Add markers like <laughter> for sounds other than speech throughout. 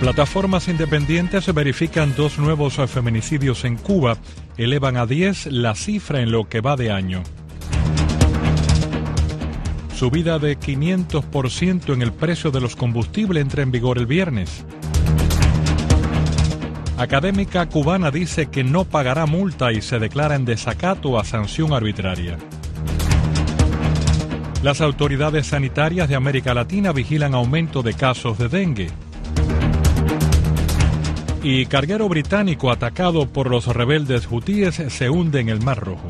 Plataformas independientes verifican dos nuevos feminicidios en Cuba, elevan a 10 la cifra en lo que va de año. Subida de 500% en el precio de los combustibles entra en vigor el viernes. Académica cubana dice que no pagará multa y se declara en desacato a sanción arbitraria. Las autoridades sanitarias de América Latina vigilan aumento de casos de dengue y carguero británico atacado por los rebeldes hutíes se hunde en el Mar Rojo.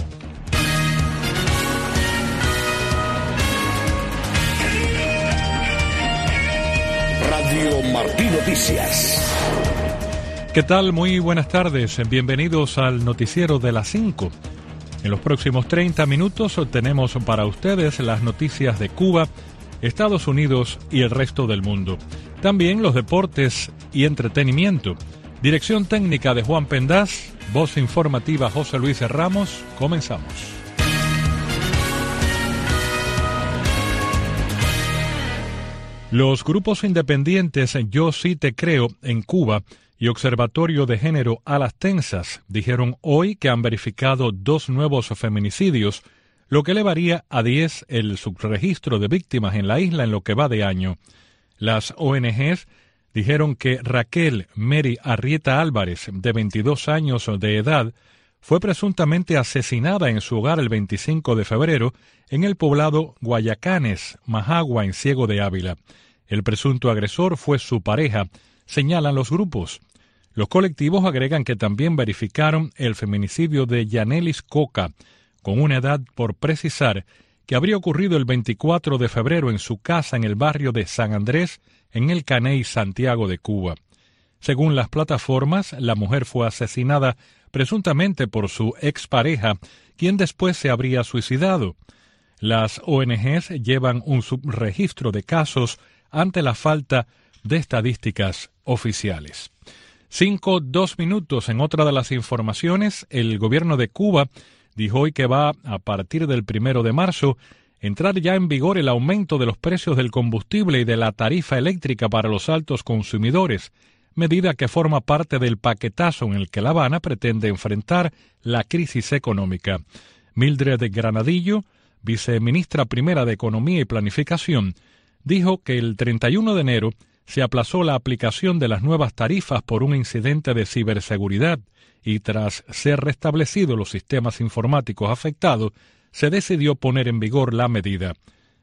Radio Martí Noticias. ¿Qué tal? Muy buenas tardes. Bienvenidos al noticiero de las 5. En los próximos 30 minutos tenemos para ustedes las noticias de Cuba, Estados Unidos y el resto del mundo. También los deportes y entretenimiento. Dirección técnica de Juan Pendaz, voz informativa José Luis Ramos. Comenzamos. Los grupos independientes Yo sí te creo en Cuba y Observatorio de Género a las Tensas dijeron hoy que han verificado dos nuevos feminicidios, lo que elevaría a 10 el subregistro de víctimas en la isla en lo que va de año. Las ONGs dijeron que Raquel Mary Arrieta Álvarez, de 22 años de edad, fue presuntamente asesinada en su hogar el 25 de febrero en el poblado Guayacanes, Majagua, en Ciego de Ávila. El presunto agresor fue su pareja, señalan los grupos. Los colectivos agregan que también verificaron el feminicidio de Yanelis Coca, con una edad por precisar que habría ocurrido el 24 de febrero en su casa en el barrio de San Andrés, en el Caney, Santiago de Cuba. Según las plataformas, la mujer fue asesinada presuntamente por su expareja, quien después se habría suicidado. Las ONGs llevan un subregistro de casos ante la falta de estadísticas oficiales. Cinco, dos minutos en otra de las informaciones, el gobierno de Cuba dijo hoy que va, a partir del primero de marzo, entrar ya en vigor el aumento de los precios del combustible y de la tarifa eléctrica para los altos consumidores, medida que forma parte del paquetazo en el que La Habana pretende enfrentar la crisis económica. Mildred Granadillo, viceministra primera de Economía y Planificación, dijo que el 31 de enero se aplazó la aplicación de las nuevas tarifas por un incidente de ciberseguridad y tras ser restablecidos los sistemas informáticos afectados, se decidió poner en vigor la medida.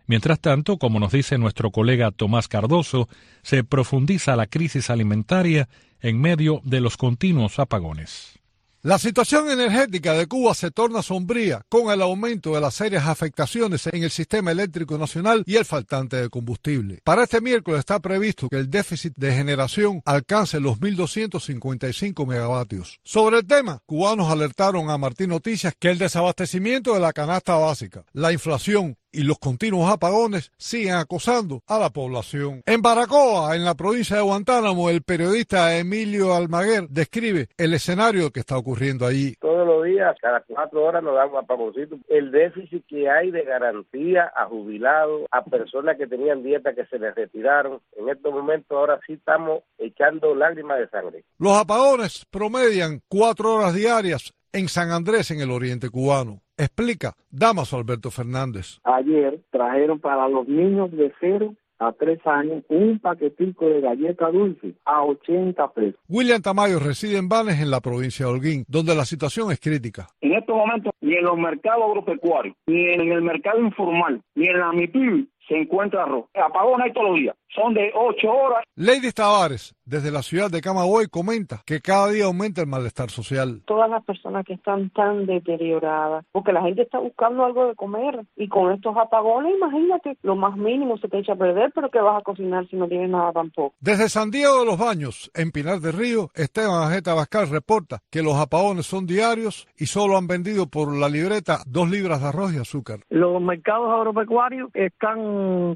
Mientras tanto, como nos dice nuestro colega Tomás Cardoso, se profundiza la crisis alimentaria en medio de los continuos apagones. La situación energética de Cuba se torna sombría con el aumento de las serias afectaciones en el sistema eléctrico nacional y el faltante de combustible. Para este miércoles está previsto que el déficit de generación alcance los 1.255 megavatios. Sobre el tema, cubanos alertaron a Martín Noticias que el desabastecimiento de la canasta básica, la inflación y los continuos apagones siguen acosando a la población. En Baracoa, en la provincia de Guantánamo, el periodista Emilio Almaguer describe el escenario que está ocurriendo allí. Todos los días, cada cuatro horas nos dan un apagoncito. El déficit que hay de garantía a jubilados, a personas que tenían dieta que se les retiraron, en estos momentos ahora sí estamos echando lágrimas de sangre. Los apagones promedian cuatro horas diarias en San Andrés, en el oriente cubano. Explica Damaso Alberto Fernández. Ayer trajeron para los niños de cero a tres años un paquetico de galleta dulce a 80 pesos. William Tamayo reside en Vanes, en la provincia de Holguín, donde la situación es crítica. En estos momentos, ni en los mercados agropecuarios, ni en el mercado informal, ni en la MIPIB se encuentra arroz. Apagón hay todos los días. Son de ocho horas. Lady Tavares, desde la ciudad de Camagüey, comenta que cada día aumenta el malestar social. Todas las personas que están tan deterioradas, porque la gente está buscando algo de comer y con estos apagones, imagínate, lo más mínimo se te echa a perder, pero que vas a cocinar si no tienes nada tampoco. Desde San Diego de los Baños, en Pinar del Río, Esteban Ajeta Bascal reporta que los apagones son diarios y solo han vendido por por la libreta dos libras de arroz y azúcar. Los mercados agropecuarios están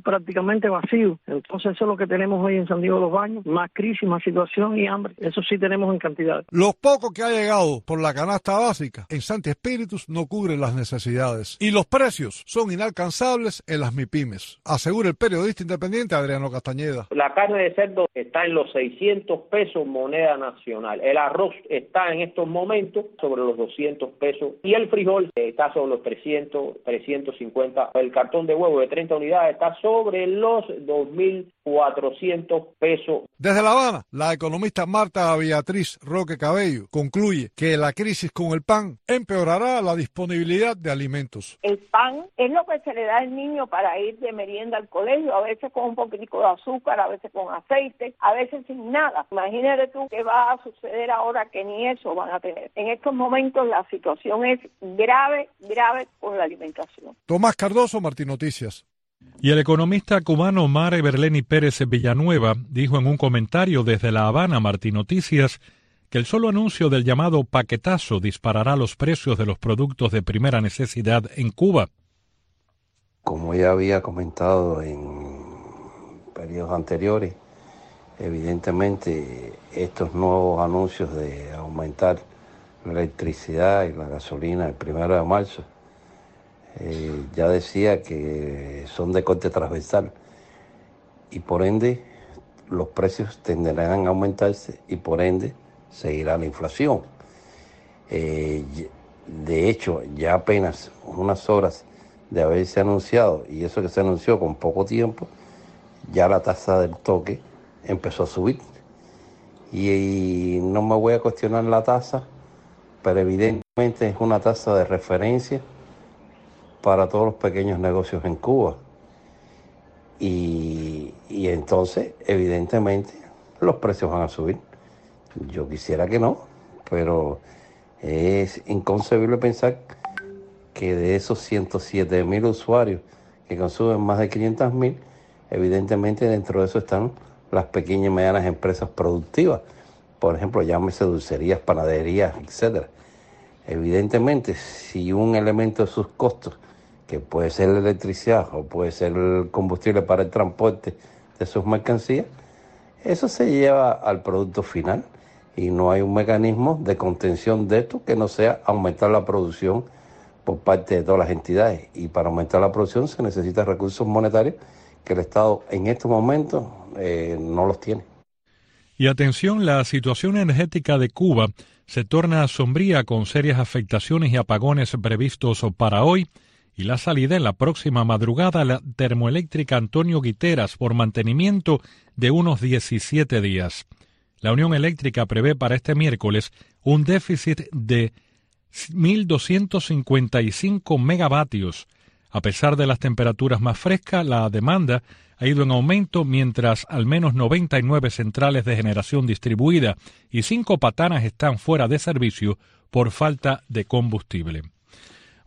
prácticamente vacíos. Entonces eso es lo que tenemos hoy en San Diego de los Baños. Más crisis, más situación y hambre. Eso sí tenemos en cantidad. Los pocos que ha llegado por la canasta básica en Santi Espíritus no cubren las necesidades. Y los precios son inalcanzables en las MIPIMES, asegura el periodista independiente Adriano Castañeda. La carne de cerdo está en los 600 pesos moneda nacional. El arroz está en estos momentos sobre los 200 pesos y el frijol está sobre los 300, 350. El cartón de huevo de 30 unidades está sobre los 2.400 pesos. Desde La Habana, la economista Marta Beatriz Roque Cabello concluye que la crisis con el pan empeorará la disponibilidad de alimentos. El pan es lo que se le da al niño para ir de merienda al colegio, a veces con un poquitico de azúcar, a veces con aceite, a veces sin nada. Imagínate tú qué va a suceder ahora que ni eso van a tener. En estos momentos la situación es grave, grave con la alimentación. Tomás Cardoso, Martín Noticias. Y el economista cubano Mare Berleni Pérez Villanueva dijo en un comentario desde La Habana, Martín Noticias, que el solo anuncio del llamado paquetazo disparará los precios de los productos de primera necesidad en Cuba. Como ya había comentado en periodos anteriores, evidentemente estos nuevos anuncios de aumentar la electricidad y la gasolina el primero de marzo, eh, ya decía que son de corte transversal y por ende los precios tenderán a aumentarse y por ende seguirá la inflación. Eh, de hecho, ya apenas unas horas de haberse anunciado, y eso que se anunció con poco tiempo, ya la tasa del toque empezó a subir. Y, no me voy a cuestionar la tasa, pero evidentemente es una tasa de referencia para todos los pequeños negocios en Cuba. Y, y entonces, evidentemente, los precios van a subir. Yo quisiera que no, pero es inconcebible pensar que de esos 107 mil usuarios que consumen más de 500 mil, evidentemente dentro de eso están las pequeñas y medianas empresas productivas, por ejemplo, llámese dulcerías, panaderías, etcétera. Evidentemente, si un elemento de sus costos, que puede ser la electricidad o puede ser el combustible para el transporte de sus mercancías, eso se lleva al producto final y no hay un mecanismo de contención de esto que no sea aumentar la producción por parte de todas las entidades. Y para aumentar la producción se necesitan recursos monetarios que el Estado en estos momentos eh, no los tiene. Y atención, la situación energética de Cuba se torna sombría con serias afectaciones y apagones previstos para hoy y la salida en la próxima madrugada a la termoeléctrica Antonio Guiteras por mantenimiento de unos 17 días. La Unión Eléctrica prevé para este miércoles un déficit de 1.255 megavatios. A pesar de las temperaturas más frescas, la demanda ha ido en aumento mientras al menos 99 centrales de generación distribuida y cinco patanas están fuera de servicio por falta de combustible.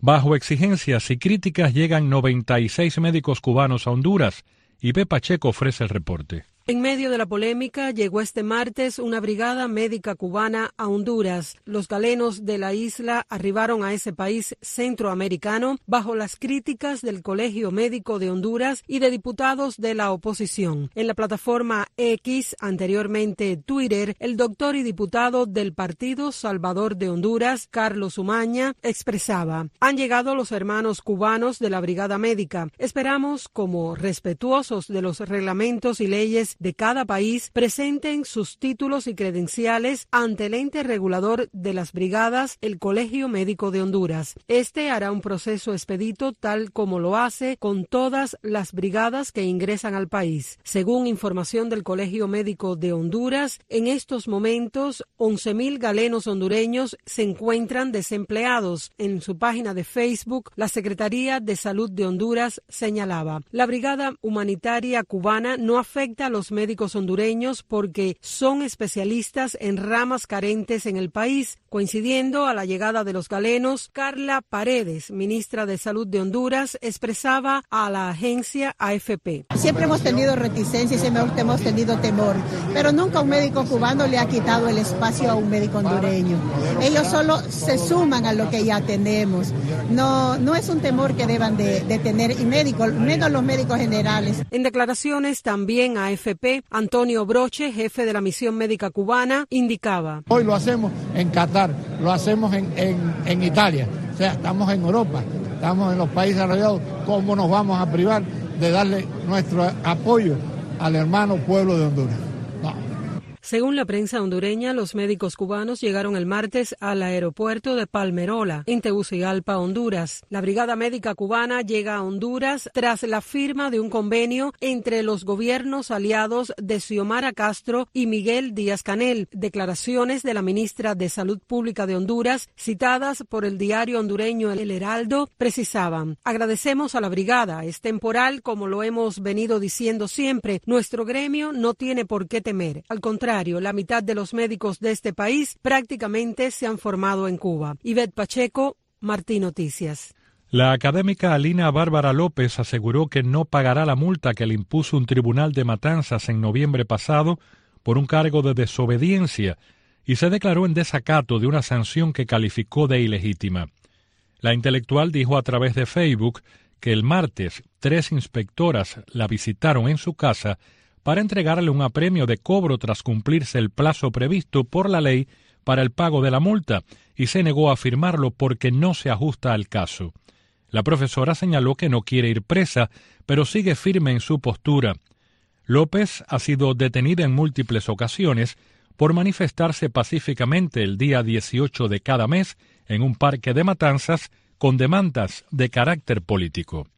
Bajo exigencias y críticas llegan 96 médicos cubanos a Honduras y Pepa Checo ofrece el reporte. En medio de la polémica, llegó este martes una brigada médica cubana a Honduras. Los galenos de la isla arribaron a ese país centroamericano bajo las críticas del Colegio Médico de Honduras y de diputados de la oposición. En la plataforma X, anteriormente Twitter, el doctor y diputado del Partido Salvador de Honduras, Carlos Umaña, expresaba, han llegado los hermanos cubanos de la brigada médica. Esperamos, como respetuosos de los reglamentos y leyes de cada país presenten sus títulos y credenciales ante el ente regulador de las brigadas, el Colegio Médico de Honduras. Este hará un proceso expedito tal como lo hace con todas las brigadas que ingresan al país. Según información del Colegio Médico de Honduras, en estos momentos 11.000 galenos hondureños se encuentran desempleados. En su página de Facebook, la Secretaría de Salud de Honduras señalaba, la Brigada Humanitaria Cubana no afecta a los los médicos hondureños porque son especialistas en ramas carentes en el país. Coincidiendo a la llegada de los galenos, Carla Paredes, ministra de Salud de Honduras, expresaba a la agencia AFP. Siempre hemos tenido reticencia y siempre hemos tenido temor, pero nunca un médico cubano le ha quitado el espacio a un médico hondureño. Ellos solo se suman a lo que ya tenemos. No, no es un temor que deban de, de tener, y médicos, menos los médicos generales. En declaraciones también a Antonio Broche, jefe de la misión médica cubana, indicaba. Hoy lo hacemos en Qatar, lo hacemos en, en, en Italia, o sea, estamos en Europa, estamos en los países desarrollados, ¿cómo nos vamos a privar de darle nuestro apoyo al hermano pueblo de Honduras? Según la prensa hondureña, los médicos cubanos llegaron el martes al aeropuerto de Palmerola, en Tegucigalpa, Honduras. La Brigada Médica Cubana llega a Honduras tras la firma de un convenio entre los gobiernos aliados de Xiomara Castro y Miguel Díaz Canel. Declaraciones de la ministra de Salud Pública de Honduras, citadas por el diario hondureño El Heraldo, precisaban: Agradecemos a la Brigada. Es temporal, como lo hemos venido diciendo siempre. Nuestro gremio no tiene por qué temer. Al contrario, la mitad de los médicos de este país prácticamente se han formado en Cuba. Ivette Pacheco, Martín Noticias. La académica Alina Bárbara López aseguró que no pagará la multa que le impuso un tribunal de matanzas en noviembre pasado por un cargo de desobediencia y se declaró en desacato de una sanción que calificó de ilegítima. La intelectual dijo a través de Facebook que el martes tres inspectoras la visitaron en su casa para entregarle un apremio de cobro tras cumplirse el plazo previsto por la ley para el pago de la multa, y se negó a firmarlo porque no se ajusta al caso. La profesora señaló que no quiere ir presa, pero sigue firme en su postura. López ha sido detenida en múltiples ocasiones por manifestarse pacíficamente el día 18 de cada mes en un parque de matanzas con demandas de carácter político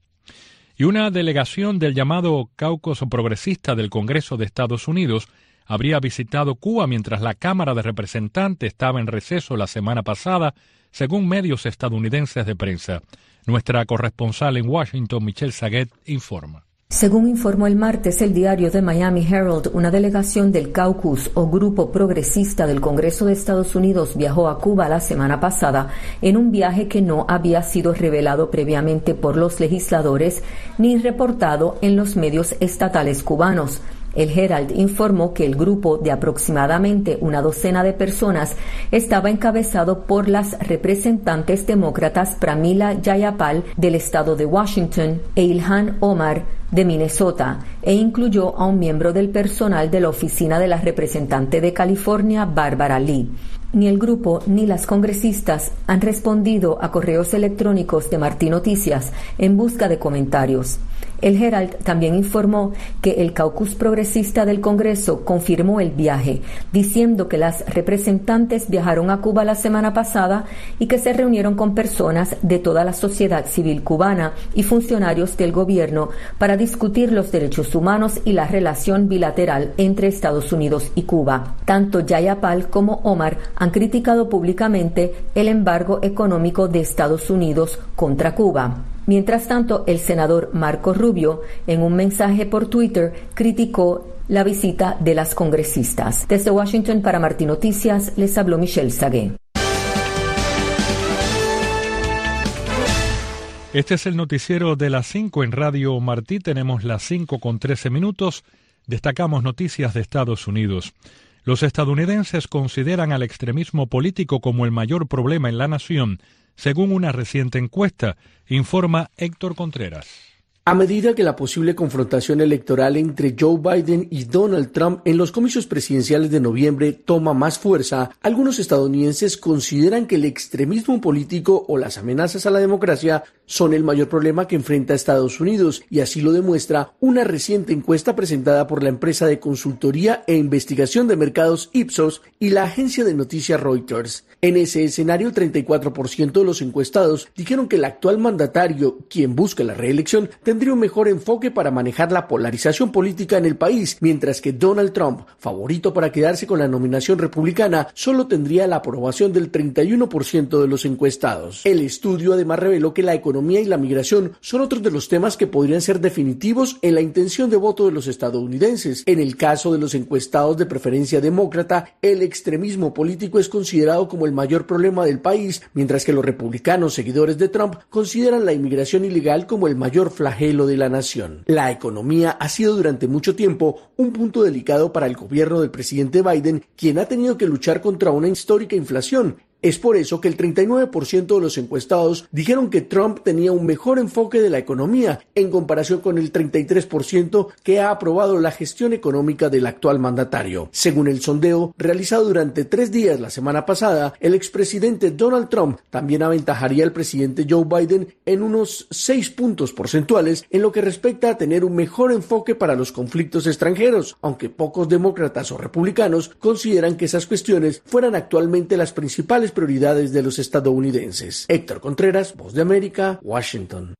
y una delegación del llamado Caucus Progresista del Congreso de Estados Unidos habría visitado Cuba mientras la Cámara de Representantes estaba en receso la semana pasada, según medios estadounidenses de prensa. Nuestra corresponsal en Washington, Michelle Saguet, informa. Según informó el martes el diario de Miami Herald, una delegación del Caucus o Grupo Progresista del Congreso de Estados Unidos viajó a Cuba la semana pasada en un viaje que no había sido revelado previamente por los legisladores ni reportado en los medios estatales cubanos. El Herald informó que el grupo de aproximadamente una docena de personas estaba encabezado por las representantes demócratas Pramila Jayapal del estado de Washington e Ilhan Omar de Minnesota e incluyó a un miembro del personal de la oficina de la representante de California, Barbara Lee. Ni el grupo ni las congresistas han respondido a correos electrónicos de Martín Noticias en busca de comentarios. El Herald también informó que el caucus progresista del Congreso confirmó el viaje, diciendo que las representantes viajaron a Cuba la semana pasada y que se reunieron con personas de toda la sociedad civil cubana y funcionarios del gobierno para discutir los derechos humanos y la relación bilateral entre Estados Unidos y Cuba. Tanto Yayapal como Omar han criticado públicamente el embargo económico de Estados Unidos contra Cuba. Mientras tanto, el senador Marco Rubio, en un mensaje por Twitter, criticó la visita de las congresistas. Desde Washington para Martín Noticias, les habló Michelle Sagué. Este es el noticiero de las 5 en Radio Martí. Tenemos las 5 con 13 minutos. Destacamos noticias de Estados Unidos. Los estadounidenses consideran al extremismo político como el mayor problema en la nación según una reciente encuesta, informa Héctor Contreras. A medida que la posible confrontación electoral entre Joe Biden y Donald Trump en los comicios presidenciales de noviembre toma más fuerza, algunos estadounidenses consideran que el extremismo político o las amenazas a la democracia son el mayor problema que enfrenta Estados Unidos, y así lo demuestra una reciente encuesta presentada por la empresa de consultoría e investigación de mercados Ipsos y la agencia de noticias Reuters. En ese escenario, el 34% de los encuestados dijeron que el actual mandatario, quien busca la reelección, tendría un mejor enfoque para manejar la polarización política en el país, mientras que Donald Trump, favorito para quedarse con la nominación republicana, solo tendría la aprobación del 31% de los encuestados. El estudio además reveló que la economía y la migración son otros de los temas que podrían ser definitivos en la intención de voto de los estadounidenses. En el caso de los encuestados de preferencia demócrata, el extremismo político es considerado como el mayor problema del país, mientras que los republicanos seguidores de Trump consideran la inmigración ilegal como el mayor flagelo de la nación. La economía ha sido durante mucho tiempo un punto delicado para el gobierno del presidente Biden, quien ha tenido que luchar contra una histórica inflación es por eso que el 39% de los encuestados dijeron que Trump tenía un mejor enfoque de la economía en comparación con el 33% que ha aprobado la gestión económica del actual mandatario. Según el sondeo realizado durante tres días la semana pasada, el expresidente Donald Trump también aventajaría al presidente Joe Biden en unos seis puntos porcentuales en lo que respecta a tener un mejor enfoque para los conflictos extranjeros, aunque pocos demócratas o republicanos consideran que esas cuestiones fueran actualmente las principales prioridades de los estadounidenses. Héctor Contreras, Voz de América, Washington.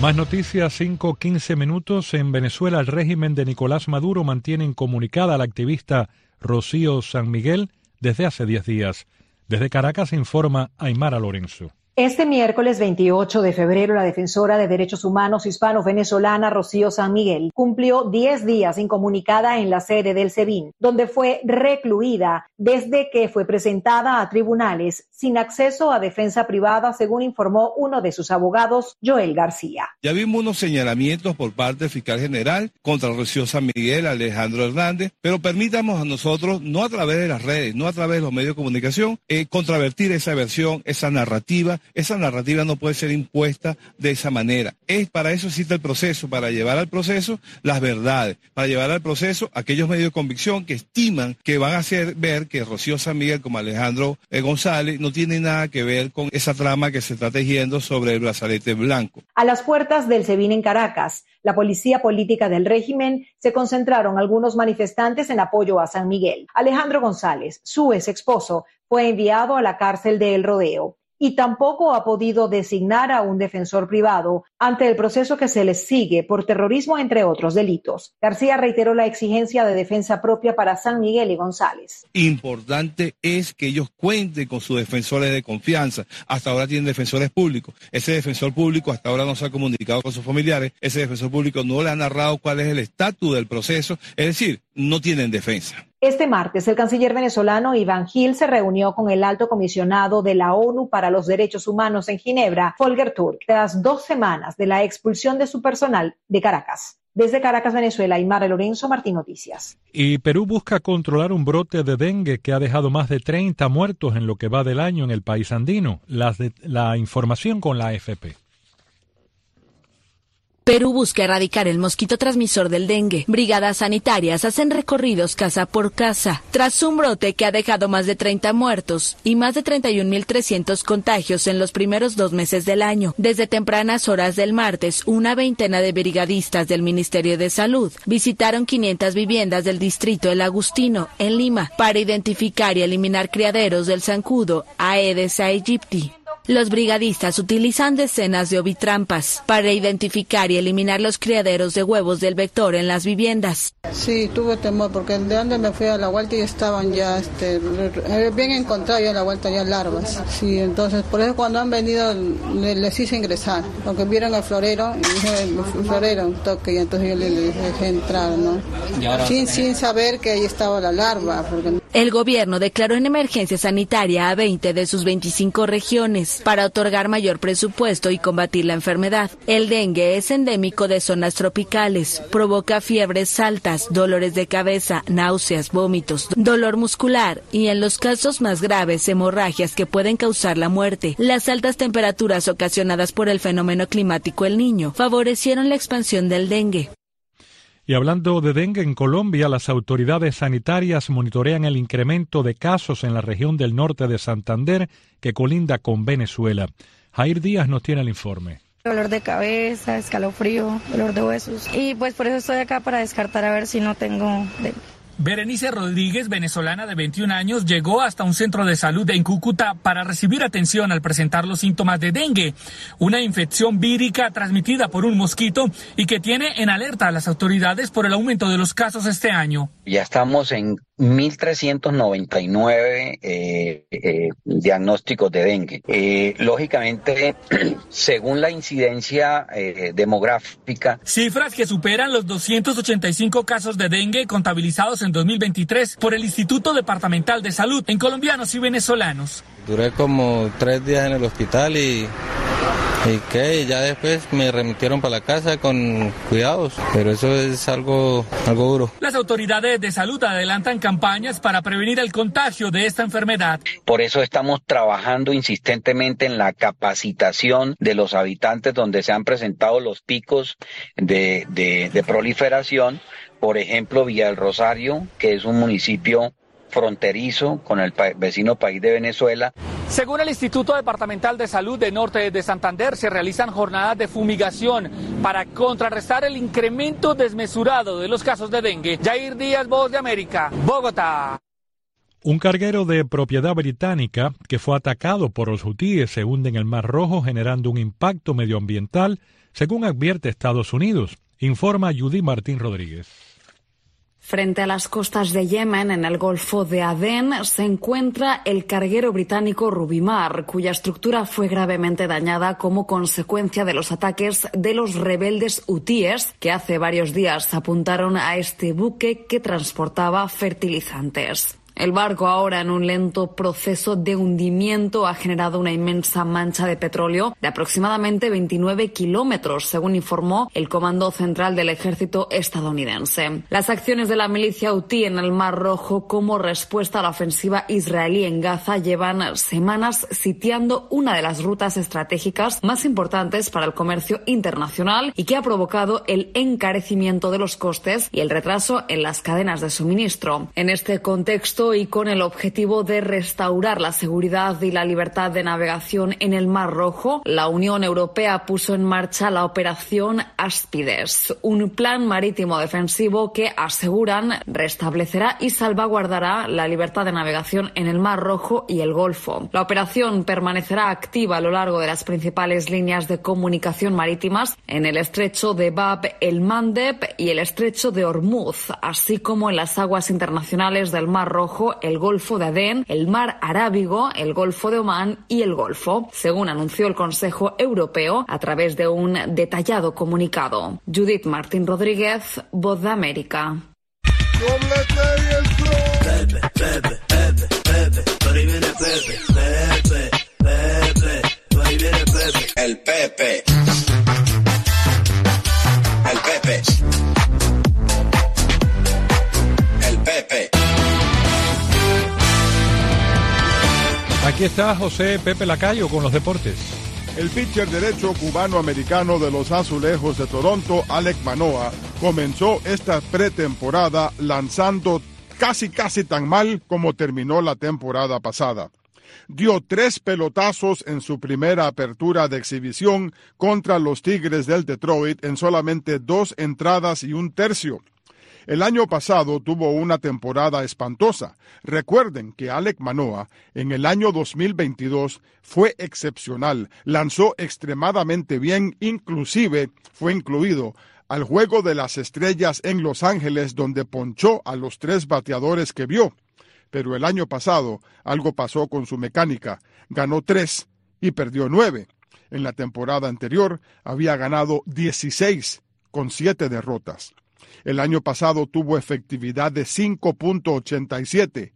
Más noticias, 5-15 minutos. En Venezuela, el régimen de Nicolás Maduro mantiene incomunicada a la activista Rocío San Miguel desde hace 10 días. Desde Caracas informa Aymara Lorenzo. Este miércoles 28 de febrero, la defensora de derechos humanos hispano-venezolana Rocío San Miguel cumplió 10 días incomunicada en la sede del SEBIN, donde fue recluida desde que fue presentada a tribunales sin acceso a defensa privada, según informó uno de sus abogados, Joel García. Ya vimos unos señalamientos por parte del fiscal general contra Rocío San Miguel, Alejandro Hernández, pero permitamos a nosotros, no a través de las redes, no a través de los medios de comunicación, eh, contravertir esa versión, esa narrativa esa narrativa no puede ser impuesta de esa manera. Es para eso existe el proceso, para llevar al proceso las verdades, para llevar al proceso aquellos medios de convicción que estiman que van a hacer ver que Rocío San Miguel como Alejandro eh, González no tiene nada que ver con esa trama que se está tejiendo sobre el brazalete blanco. A las puertas del SEBIN en Caracas, la policía política del régimen se concentraron algunos manifestantes en apoyo a San Miguel. Alejandro González, su ex esposo, fue enviado a la cárcel de El Rodeo y tampoco ha podido designar a un defensor privado ante el proceso que se les sigue por terrorismo, entre otros delitos. García reiteró la exigencia de defensa propia para San Miguel y González. Importante es que ellos cuenten con sus defensores de confianza. Hasta ahora tienen defensores públicos. Ese defensor público hasta ahora no se ha comunicado con sus familiares. Ese defensor público no le ha narrado cuál es el estatus del proceso. Es decir, no tienen defensa. Este martes, el canciller venezolano Iván Gil se reunió con el alto comisionado de la ONU para los Derechos Humanos en Ginebra, Volker Turk, tras dos semanas de la expulsión de su personal de Caracas. Desde Caracas, Venezuela, Aymara Lorenzo, Martín Noticias. Y Perú busca controlar un brote de dengue que ha dejado más de 30 muertos en lo que va del año en el país andino. la información con la AFP. Perú busca erradicar el mosquito transmisor del dengue. Brigadas sanitarias hacen recorridos casa por casa. Tras un brote que ha dejado más de 30 muertos y más de 31.300 contagios en los primeros dos meses del año. Desde tempranas horas del martes, una veintena de brigadistas del Ministerio de Salud visitaron 500 viviendas del distrito El Agustino, en Lima, para identificar y eliminar criaderos del zancudo Aedes aegypti. Los brigadistas utilizan decenas de ovitrampas para identificar y eliminar los criaderos de huevos del vector en las viviendas. Sí, tuve temor porque de donde me fui a la vuelta y estaban ya este, bien encontrado ya a la vuelta ya larvas. Sí, entonces por eso cuando han venido les, hice ingresar, porque vieron el florero y dije, el florero un toque y entonces yo les, dejé entrar, ¿no? Sin, sin saber que ahí estaba la larva. El gobierno declaró en emergencia sanitaria a 20 de sus 25 regiones para otorgar mayor presupuesto y combatir la enfermedad. El dengue es endémico de zonas tropicales, provoca fiebres altas, dolores de cabeza, náuseas, vómitos, dolor muscular y en los casos más graves hemorragias que pueden causar la muerte. Las altas temperaturas ocasionadas por el fenómeno climático El Niño favorecieron la expansión del dengue. Y hablando de dengue en Colombia, las autoridades sanitarias monitorean el incremento de casos en la región del norte de Santander que colinda con Venezuela. Jair Díaz nos tiene el informe. Dolor de cabeza, escalofrío, dolor de huesos. Y pues por eso estoy acá para descartar a ver si no tengo dengue. Berenice Rodríguez, venezolana de 21 años, llegó hasta un centro de salud en Cúcuta para recibir atención al presentar los síntomas de dengue, una infección vírica transmitida por un mosquito y que tiene en alerta a las autoridades por el aumento de los casos este año. Ya estamos en 1.399 eh, eh, diagnósticos de dengue. Eh, lógicamente, <clears throat> según la incidencia demográfica. Cifras que superan los 285 casos de dengue contabilizados en 2023 por el Instituto Departamental de Salud en colombianos y venezolanos. Duré como tres días en el hospital y y que ya después me remitieron para la casa con cuidados, pero eso es algo, algo duro. Las autoridades de salud adelantan campañas para prevenir el contagio de esta enfermedad. Por eso estamos trabajando insistentemente en la capacitación de los habitantes donde se han presentado los picos de, de, de proliferación. Por ejemplo, Villa del Rosario, que es un municipio fronterizo con el vecino país de Venezuela. Según el Instituto Departamental de Salud de Norte de Santander, se realizan jornadas de fumigación para contrarrestar el incremento desmesurado de los casos de dengue. Jair Díaz, Voz de América, Bogotá. Un carguero de propiedad británica que fue atacado por los hutíes se hunde en el Mar Rojo generando un impacto medioambiental, según advierte Estados Unidos, informa Judy Martín Rodríguez. Frente a las costas de Yemen, en el Golfo de Adén, se encuentra el carguero británico Rubimar, cuya estructura fue gravemente dañada como consecuencia de los ataques de los rebeldes hutíes que hace varios días apuntaron a este buque que transportaba fertilizantes. El barco, ahora en un lento proceso de hundimiento, ha generado una inmensa mancha de petróleo de aproximadamente 29 kilómetros, según informó el Comando Central del Ejército estadounidense. Las acciones de la milicia Houthi en el Mar Rojo como respuesta a la ofensiva israelí en Gaza llevan semanas sitiando una de las rutas estratégicas más importantes para el comercio internacional y que ha provocado el encarecimiento de los costes y el retraso en las cadenas de suministro. En este contexto, y con el objetivo de restaurar la seguridad y la libertad de navegación en el Mar Rojo, la Unión Europea puso en marcha la operación Aspides, un plan marítimo defensivo que aseguran restablecerá y salvaguardará la libertad de navegación en el Mar Rojo y el Golfo. La operación permanecerá activa a lo largo de las principales líneas de comunicación marítimas en el estrecho de Bab el Mandeb y el estrecho de Hormuz, así como en las aguas internacionales del Mar Rojo el Golfo de Adén, el Mar Arábigo, el Golfo de Omán y el Golfo, según anunció el Consejo Europeo a través de un detallado comunicado. Judith Martín Rodríguez, Voz de América. El Pepe. Aquí está José Pepe Lacayo con los deportes. El pitcher derecho cubano-americano de los Azulejos de Toronto, Alec Manoa, comenzó esta pretemporada lanzando casi casi tan mal como terminó la temporada pasada. Dio tres pelotazos en su primera apertura de exhibición contra los Tigres del Detroit en solamente dos entradas y un tercio. El año pasado tuvo una temporada espantosa. Recuerden que Alec Manoa en el año 2022 fue excepcional, lanzó extremadamente bien, inclusive fue incluido al Juego de las Estrellas en Los Ángeles donde ponchó a los tres bateadores que vio. Pero el año pasado algo pasó con su mecánica. Ganó tres y perdió nueve. En la temporada anterior había ganado 16 con siete derrotas. El año pasado tuvo efectividad de 5.87,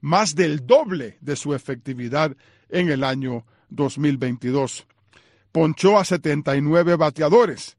más del doble de su efectividad en el año 2022. Ponchó a 79 bateadores,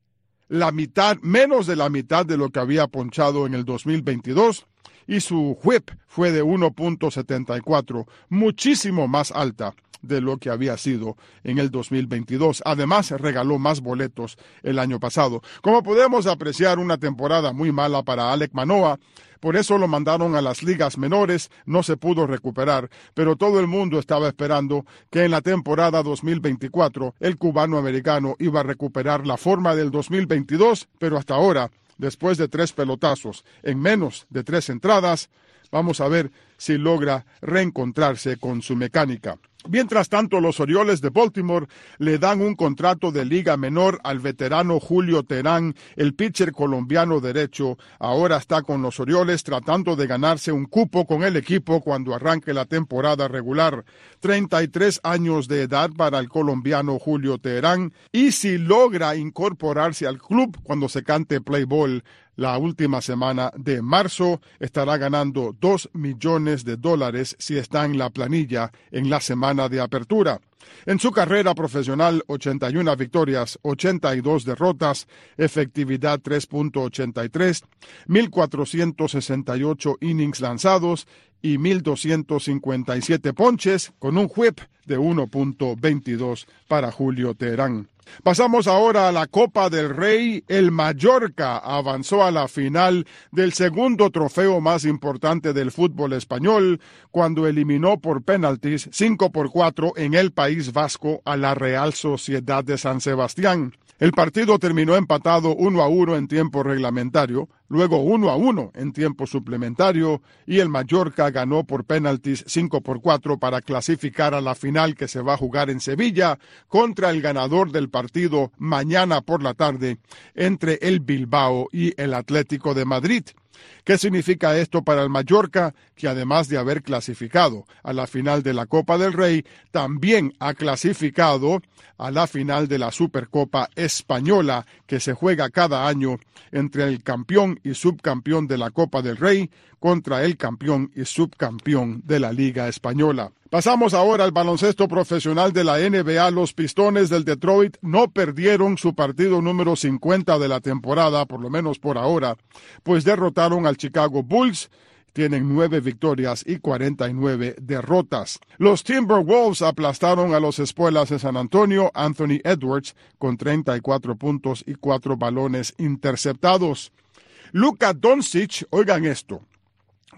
la mitad, menos de la mitad de lo que había ponchado en el 2022, y su whip fue de 1.74, muchísimo más alta de lo que había sido en el 2022. Además, regaló más boletos el año pasado. Como podemos apreciar, una temporada muy mala para Alec Manoa. Por eso lo mandaron a las ligas menores, no se pudo recuperar, pero todo el mundo estaba esperando que en la temporada 2024 el cubano americano iba a recuperar la forma del 2022, pero hasta ahora después de tres pelotazos en menos de tres entradas. Vamos a ver si logra reencontrarse con su mecánica. Mientras tanto, los Orioles de Baltimore le dan un contrato de liga menor al veterano Julio Terán, el pitcher colombiano derecho. Ahora está con los Orioles tratando de ganarse un cupo con el equipo cuando arranque la temporada regular. 33 años de edad para el colombiano Julio Terán y si logra incorporarse al club cuando se cante play ball, la última semana de marzo estará ganando 2 millones de dólares si está en la planilla en la semana de apertura. En su carrera profesional, 81 victorias, 82 derrotas, efectividad 3.83, 1.468 innings lanzados y 1.257 ponches, con un whip de 1.22 para Julio Teherán. Pasamos ahora a la Copa del Rey. El Mallorca avanzó a la final del segundo trofeo más importante del fútbol español cuando eliminó por penaltis 5 por 4 en el País Vasco a la Real Sociedad de San Sebastián. El partido terminó empatado 1 a 1 en tiempo reglamentario, luego 1 a 1 en tiempo suplementario y el Mallorca ganó por penaltis 5 por 4 para clasificar a la final que se va a jugar en Sevilla contra el ganador del partido mañana por la tarde entre el Bilbao y el Atlético de Madrid. ¿Qué significa esto para el Mallorca, que además de haber clasificado a la final de la Copa del Rey, también ha clasificado a la final de la Supercopa Española, que se juega cada año entre el campeón y subcampeón de la Copa del Rey contra el campeón y subcampeón de la Liga Española? Pasamos ahora al baloncesto profesional de la NBA. Los Pistones del Detroit no perdieron su partido número 50 de la temporada, por lo menos por ahora, pues derrotaron al Chicago Bulls tienen nueve victorias y 49 derrotas. Los Timberwolves aplastaron a los Espuelas de San Antonio, Anthony Edwards, con 34 puntos y cuatro balones interceptados. Luka Doncic, oigan esto,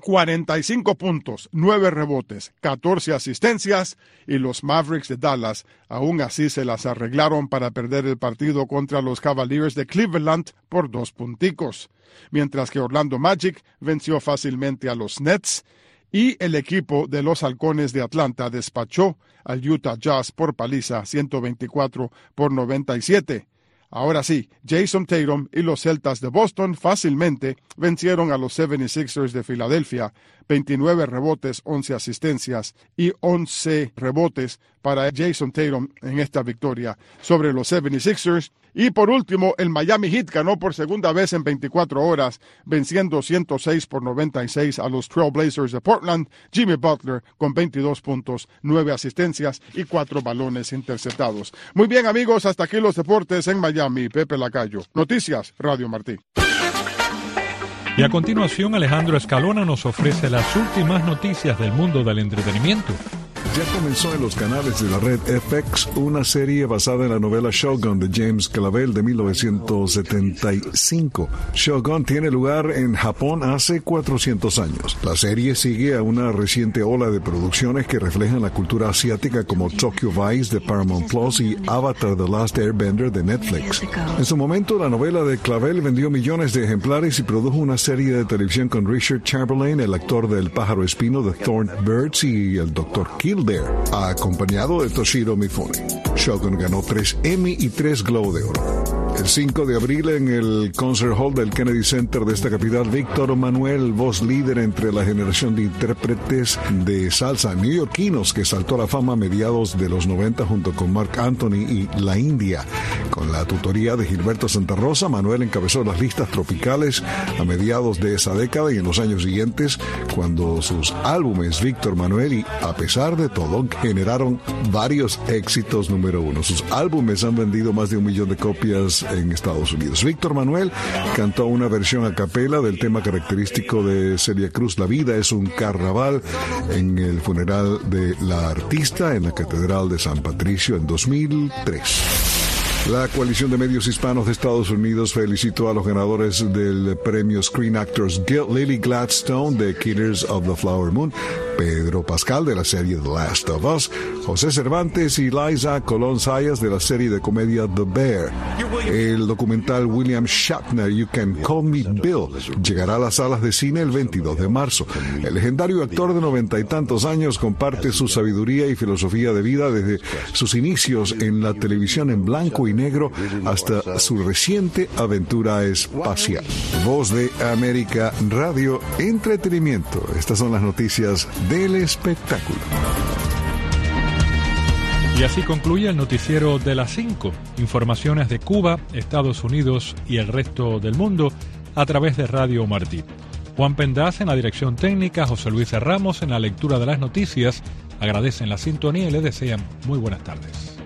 45 puntos, 9 rebotes, 14 asistencias y los Mavericks de Dallas aún así se las arreglaron para perder el partido contra los Cavaliers de Cleveland por dos punticos, mientras que Orlando Magic venció fácilmente a los Nets y el equipo de los Halcones de Atlanta despachó al Utah Jazz por paliza 124 por 97. Ahora sí, Jason Tatum y los Celtas de Boston fácilmente vencieron a los 76ers de Filadelfia, 29 rebotes, 11 asistencias y 11 rebotes para Jason Tatum en esta victoria sobre los 76ers. Y por último, el Miami Heat ganó por segunda vez en 24 horas, venciendo 106 por 96 a los Trailblazers de Portland. Jimmy Butler con 22 puntos, 9 asistencias y 4 balones interceptados. Muy bien, amigos, hasta aquí los deportes en Miami. Pepe Lacayo. Noticias, Radio Martí. Y a continuación, Alejandro Escalona nos ofrece las últimas noticias del mundo del entretenimiento. Ya comenzó en los canales de la red FX una serie basada en la novela Shogun de James Clavell de 1975. Shogun tiene lugar en Japón hace 400 años. La serie sigue a una reciente ola de producciones que reflejan la cultura asiática como Tokyo Vice de Paramount Plus y Avatar The Last Airbender de Netflix. En su momento, la novela de Clavel vendió millones de ejemplares y produjo una serie de televisión con Richard Chamberlain, el actor del pájaro espino de Thorn Birds y el Dr. Kill acompañado de Toshiro Mifune. Shogun ganó tres Emmy y tres Globo de Oro. El 5 de abril en el Concert Hall del Kennedy Center de esta capital, Víctor Manuel, voz líder entre la generación de intérpretes de salsa neoyorquinos que saltó a la fama a mediados de los 90 junto con Mark Anthony y La India. Con la tutoría de Gilberto Santa Rosa, Manuel encabezó las listas tropicales a mediados de esa década y en los años siguientes, cuando sus álbumes Víctor Manuel y A pesar de todo generaron varios éxitos número uno. Sus álbumes han vendido más de un millón de copias en Estados Unidos. Víctor Manuel cantó una versión a capela del tema característico de Celia Cruz, La vida es un carnaval, en el funeral de la artista en la Catedral de San Patricio en 2003. La coalición de medios hispanos de Estados Unidos felicitó a los ganadores del premio Screen Actors Guild, Lily Gladstone de Killers of the Flower Moon, Pedro Pascal de la serie The Last of Us, José Cervantes y Liza Colón Sayas de la serie de comedia The Bear. El documental William Shatner You Can Call Me Bill llegará a las salas de cine el 22 de marzo. El legendario actor de noventa y tantos años comparte su sabiduría y filosofía de vida desde sus inicios en la televisión en blanco negro hasta su reciente aventura espacial. Voz de América Radio Entretenimiento. Estas son las noticias del espectáculo. Y así concluye el noticiero de las 5. Informaciones de Cuba, Estados Unidos y el resto del mundo a través de Radio Martí. Juan Pendaz en la dirección técnica, José Luis Ramos en la lectura de las noticias. Agradecen la sintonía y les desean muy buenas tardes.